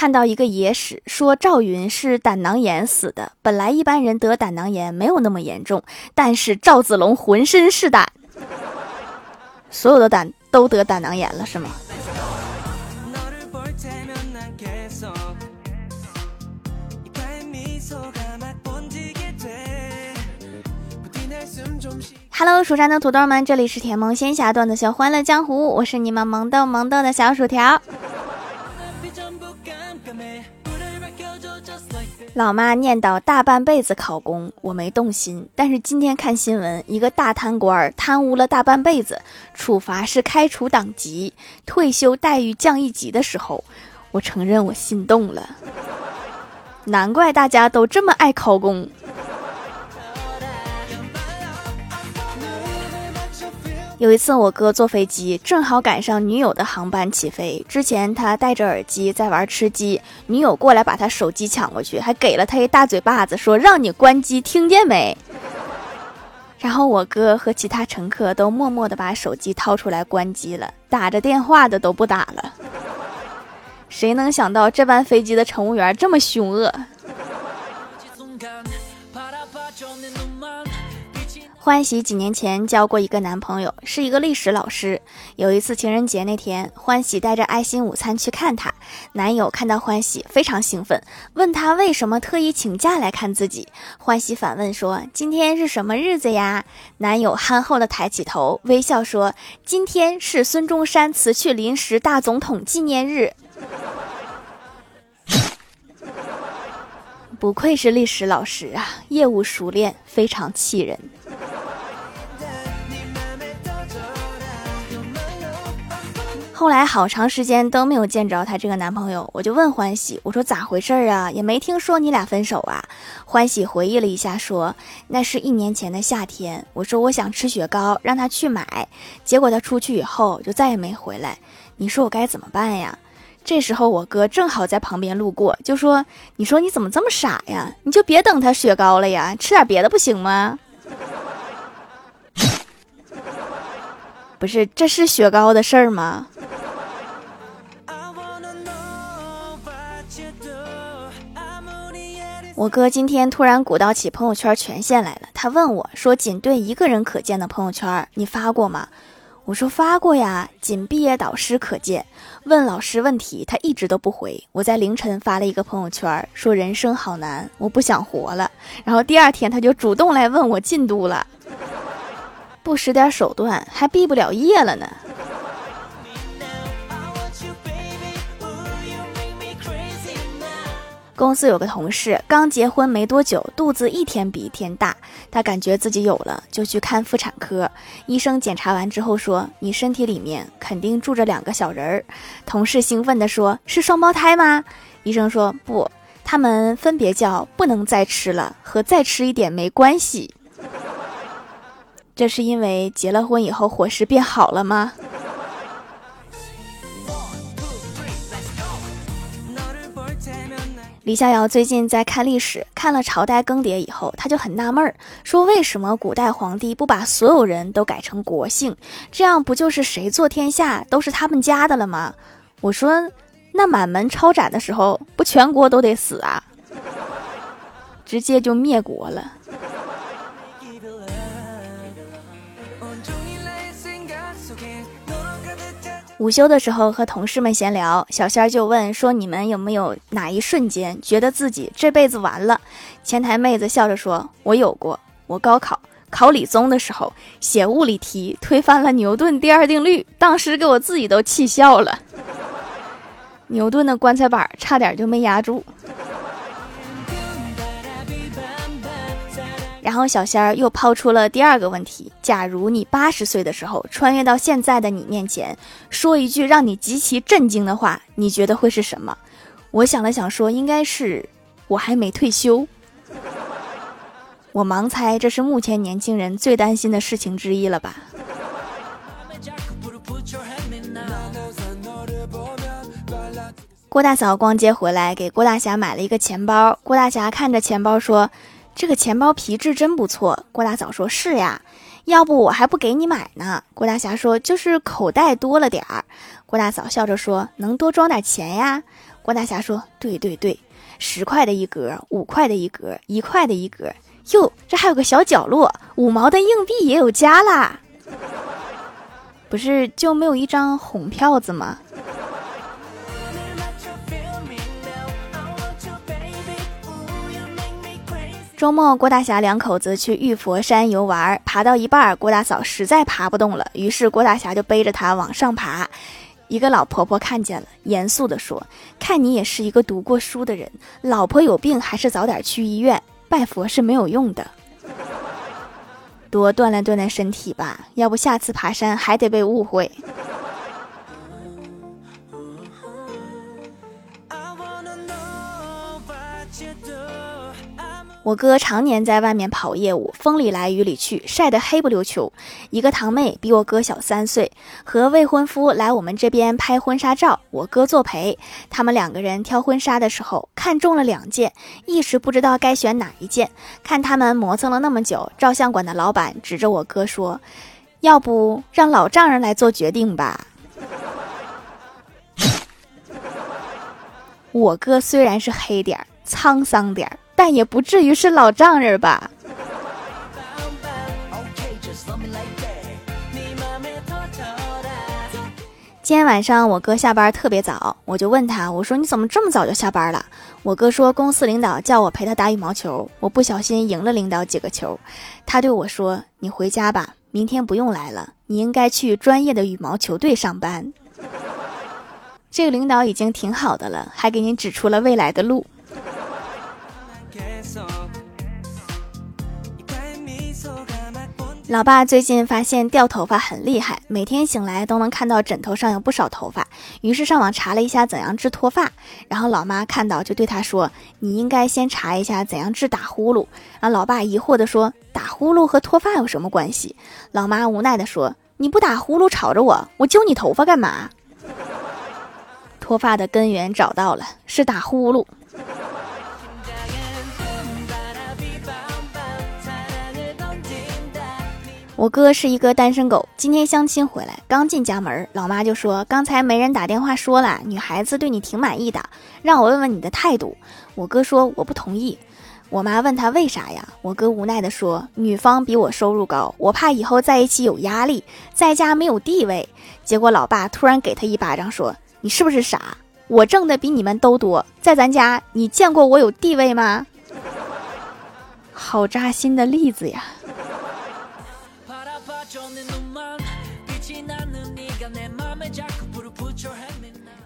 看到一个野史，说赵云是胆囊炎死的。本来一般人得胆囊炎没有那么严重，但是赵子龙浑身是胆，所有的胆都得胆囊炎了，是吗？Hello，蜀山的土豆们，这里是甜萌仙侠段子秀欢乐江湖，我是你们萌豆萌豆的小薯条。老妈念叨大半辈子考公，我没动心。但是今天看新闻，一个大贪官贪污了大半辈子，处罚是开除党籍、退休待遇降一级的时候，我承认我心动了。难怪大家都这么爱考公。有一次，我哥坐飞机，正好赶上女友的航班起飞。之前他戴着耳机在玩吃鸡，女友过来把他手机抢过去，还给了他一大嘴巴子，说：“让你关机，听见没？” 然后我哥和其他乘客都默默地把手机掏出来关机了，打着电话的都不打了。谁能想到这班飞机的乘务员这么凶恶？欢喜几年前交过一个男朋友，是一个历史老师。有一次情人节那天，欢喜带着爱心午餐去看他。男友看到欢喜非常兴奋，问他为什么特意请假来看自己。欢喜反问说：“今天是什么日子呀？”男友憨厚的抬起头，微笑说：“今天是孙中山辞去临时大总统纪念日。”不愧是历史老师啊，业务熟练，非常气人。后来好长时间都没有见着她这个男朋友，我就问欢喜，我说咋回事儿啊？也没听说你俩分手啊？欢喜回忆了一下，说那是一年前的夏天，我说我想吃雪糕，让他去买，结果他出去以后就再也没回来。你说我该怎么办呀？这时候我哥正好在旁边路过，就说：“你说你怎么这么傻呀？你就别等他雪糕了呀，吃点别的不行吗？” 不是，这是雪糕的事儿吗？我哥今天突然鼓捣起朋友圈权限来了，他问我说：“仅对一个人可见的朋友圈，你发过吗？”我说：“发过呀，仅毕业导师可见。问老师问题，他一直都不回。我在凌晨发了一个朋友圈，说人生好难，我不想活了。然后第二天他就主动来问我进度了，不使点手段还毕不了业了呢。”公司有个同事刚结婚没多久，肚子一天比一天大，他感觉自己有了，就去看妇产科。医生检查完之后说：“你身体里面肯定住着两个小人儿。”同事兴奋地说：“是双胞胎吗？”医生说：“不，他们分别叫不能再吃了和再吃一点没关系。”这是因为结了婚以后伙食变好了吗？李逍遥最近在看历史，看了朝代更迭以后，他就很纳闷儿，说为什么古代皇帝不把所有人都改成国姓，这样不就是谁做天下都是他们家的了吗？我说，那满门抄斩的时候，不全国都得死啊，直接就灭国了。午休的时候和同事们闲聊，小仙儿就问说：“你们有没有哪一瞬间觉得自己这辈子完了？”前台妹子笑着说：“我有过，我高考考理综的时候写物理题推翻了牛顿第二定律，当时给我自己都气笑了。牛顿的棺材板差点就没压住。”然后小仙儿又抛出了第二个问题：假如你八十岁的时候穿越到现在的你面前，说一句让你极其震惊的话，你觉得会是什么？我想了想，说应该是我还没退休。我盲猜这是目前年轻人最担心的事情之一了吧？郭大嫂逛街回来，给郭大侠买了一个钱包。郭大侠看着钱包说。这个钱包皮质真不错，郭大嫂说：“是呀，要不我还不给你买呢。”郭大侠说：“就是口袋多了点儿。”郭大嫂笑着说：“能多装点钱呀？”郭大侠说：“对对对，十块的一格，五块的一格，一块的一格。哟，这还有个小角落，五毛的硬币也有家啦。不是就没有一张红票子吗？”周末，郭大侠两口子去玉佛山游玩，爬到一半，郭大嫂实在爬不动了，于是郭大侠就背着她往上爬。一个老婆婆看见了，严肃地说：“看你也是一个读过书的人，老婆有病还是早点去医院，拜佛是没有用的，多锻炼锻炼身体吧，要不下次爬山还得被误会。”我哥常年在外面跑业务，风里来雨里去，晒得黑不溜秋。一个堂妹比我哥小三岁，和未婚夫来我们这边拍婚纱照，我哥作陪。他们两个人挑婚纱的时候，看中了两件，一时不知道该选哪一件。看他们磨蹭了那么久，照相馆的老板指着我哥说：“要不让老丈人来做决定吧。”我哥虽然是黑点儿，沧桑点儿。但也不至于是老丈人吧？今天晚上我哥下班特别早，我就问他，我说你怎么这么早就下班了？我哥说公司领导叫我陪他打羽毛球，我不小心赢了领导几个球。他对我说：“你回家吧，明天不用来了，你应该去专业的羽毛球队上班。”这个领导已经挺好的了，还给你指出了未来的路。老爸最近发现掉头发很厉害，每天醒来都能看到枕头上有不少头发，于是上网查了一下怎样治脱发。然后老妈看到就对他说：“你应该先查一下怎样治打呼噜。”然后老爸疑惑地说：“打呼噜和脱发有什么关系？”老妈无奈地说：“你不打呼噜吵着我，我揪你头发干嘛？” 脱发的根源找到了，是打呼噜。我哥是一个单身狗，今天相亲回来，刚进家门，老妈就说：“刚才没人打电话说了，女孩子对你挺满意的，让我问问你的态度。”我哥说：“我不同意。”我妈问他为啥呀？我哥无奈地说：“女方比我收入高，我怕以后在一起有压力，在家没有地位。”结果老爸突然给他一巴掌，说：“你是不是傻？我挣的比你们都多，在咱家你见过我有地位吗？” 好扎心的例子呀！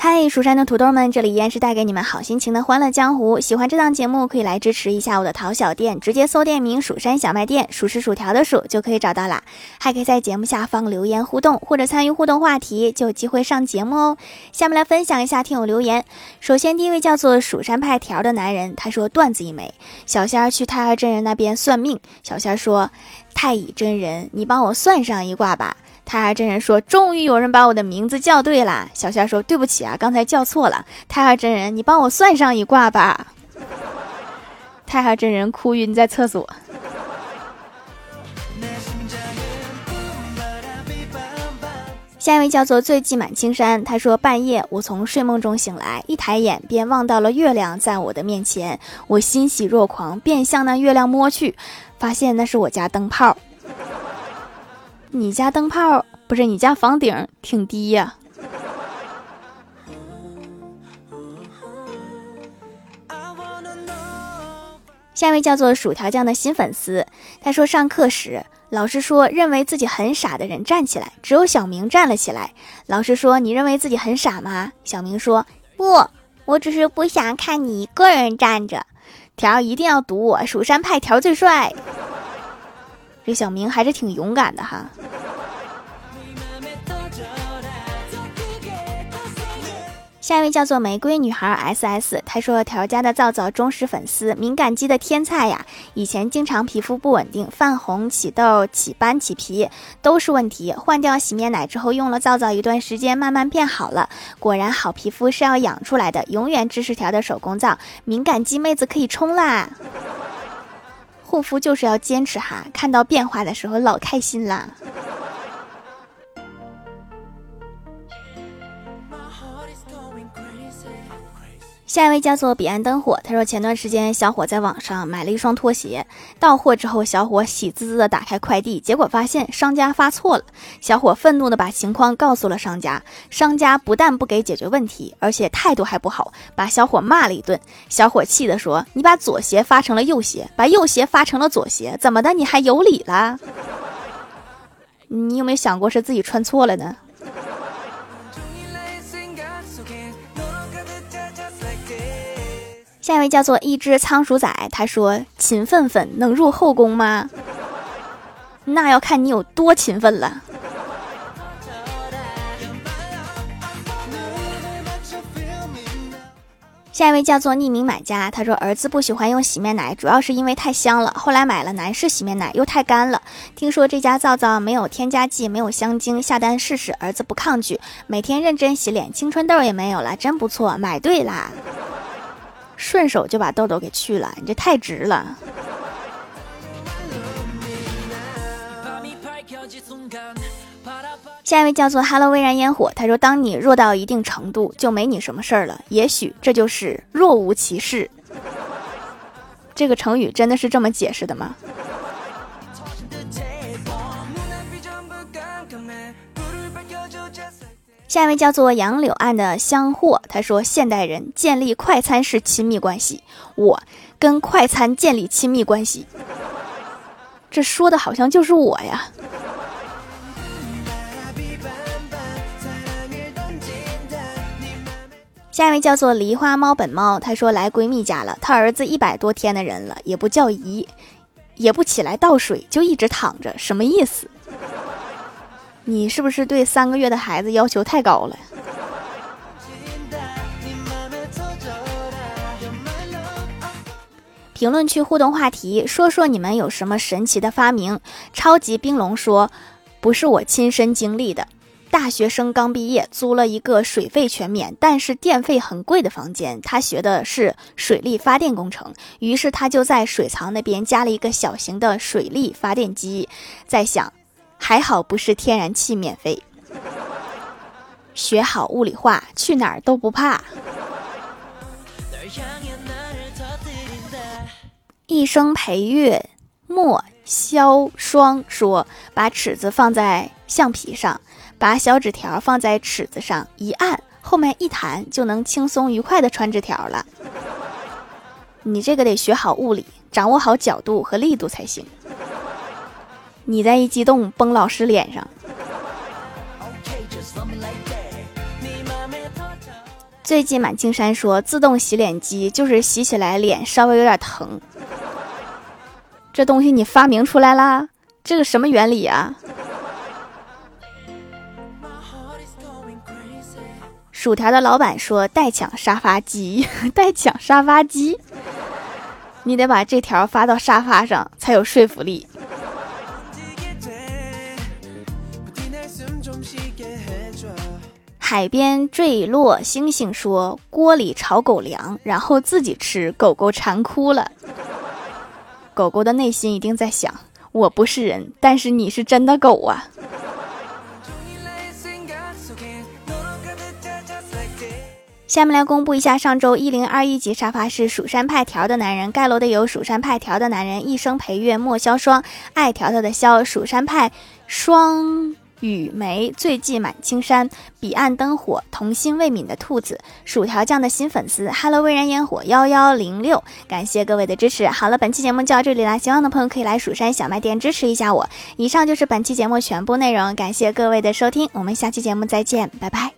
嗨，蜀山的土豆们，这里依然是带给你们好心情的欢乐江湖。喜欢这档节目，可以来支持一下我的淘小店，直接搜店名“蜀山小卖店”，数是薯条的数就可以找到啦。还可以在节目下方留言互动，或者参与互动话题，就有机会上节目哦。下面来分享一下听友留言。首先，第一位叫做蜀山派条的男人，他说段子一枚。小仙儿去太二真人那边算命，小仙儿说：“太乙真人，你帮我算上一卦吧。”太二真人说：“终于有人把我的名字叫对了。”小仙说：“对不起啊，刚才叫错了。”太二真人，你帮我算上一卦吧。太二真人哭晕在厕所。下一位叫做醉迹满青山，他说：“半夜我从睡梦中醒来，一抬眼便望到了月亮在我的面前，我欣喜若狂，便向那月亮摸去，发现那是我家灯泡。”你家灯泡不是你家房顶挺低呀？下一位叫做薯条酱的新粉丝，他说上课时老师说认为自己很傻的人站起来，只有小明站了起来。老师说你认为自己很傻吗？小明说不，我只是不想看你一个人站着。条一定要读我蜀山派条最帅。这小明还是挺勇敢的哈。下一位叫做玫瑰女孩 S S，她说条家的皂皂忠实粉丝，敏感肌的天菜呀。以前经常皮肤不稳定，泛红、起痘、起斑、起皮都是问题。换掉洗面奶之后，用了皂皂一段时间，慢慢变好了。果然好皮肤是要养出来的，永远支持条的手工皂，敏感肌妹子可以冲啦。护肤就是要坚持哈，看到变化的时候老开心啦。下一位叫做彼岸灯火，他说前段时间小伙在网上买了一双拖鞋，到货之后，小伙喜滋滋的打开快递，结果发现商家发错了。小伙愤怒的把情况告诉了商家，商家不但不给解决问题，而且态度还不好，把小伙骂了一顿。小伙气的说：“你把左鞋发成了右鞋，把右鞋发成了左鞋，怎么的？你还有理了？你有没有想过是自己穿错了呢？”下一位叫做一只仓鼠仔，他说：“勤奋粉能入后宫吗？那要看你有多勤奋了。”下一位叫做匿名买家，他说：“儿子不喜欢用洗面奶，主要是因为太香了。后来买了男士洗面奶，又太干了。听说这家皂皂没有添加剂，没有香精，下单试试。儿子不抗拒，每天认真洗脸，青春痘也没有了，真不错，买对啦。”顺手就把痘痘给去了，你这太值了。下一位叫做 “Hello 微燃烟火”，他说：“当你弱到一定程度，就没你什么事儿了。也许这就是若无其事。”这个成语真的是这么解释的吗？下一位叫做杨柳岸的香货，他说：“现代人建立快餐式亲密关系，我跟快餐建立亲密关系。”这说的好像就是我呀。下一位叫做梨花猫本猫，他说：“来闺蜜家了，她儿子一百多天的人了，也不叫姨，也不起来倒水，就一直躺着，什么意思？”你是不是对三个月的孩子要求太高了？评论区互动话题：说说你们有什么神奇的发明？超级冰龙说：“不是我亲身经历的，大学生刚毕业，租了一个水费全免，但是电费很贵的房间。他学的是水利发电工程，于是他就在水槽那边加了一个小型的水利发电机，在想。”还好不是天然气免费，学好物理化，去哪儿都不怕。一生陪月莫萧霜说：“把尺子放在橡皮上，把小纸条放在尺子上，一按，后面一弹，就能轻松愉快的传纸条了。”你这个得学好物理，掌握好角度和力度才行。你再一激动，崩老师脸上。最近满青山说，自动洗脸机就是洗起来脸稍微有点疼。这东西你发明出来啦？这个什么原理啊？薯条的老板说代抢沙发机，代抢沙发机，你得把这条发到沙发上才有说服力。海边坠落星星说：“锅里炒狗粮，然后自己吃，狗狗馋哭了。狗狗的内心一定在想：我不是人，但是你是真的狗啊。”下面来公布一下上周一零二一级沙发是蜀山派条的男人盖楼的有蜀山派条的男人一生陪月莫萧霜爱条条的萧蜀山派双。雨梅醉迹满青山，彼岸灯火，童心未泯的兔子，薯条酱的新粉丝，Hello 微燃烟火幺幺零六，感谢各位的支持。好了，本期节目就到这里啦，喜欢的朋友可以来蜀山小卖店支持一下我。以上就是本期节目全部内容，感谢各位的收听，我们下期节目再见，拜拜。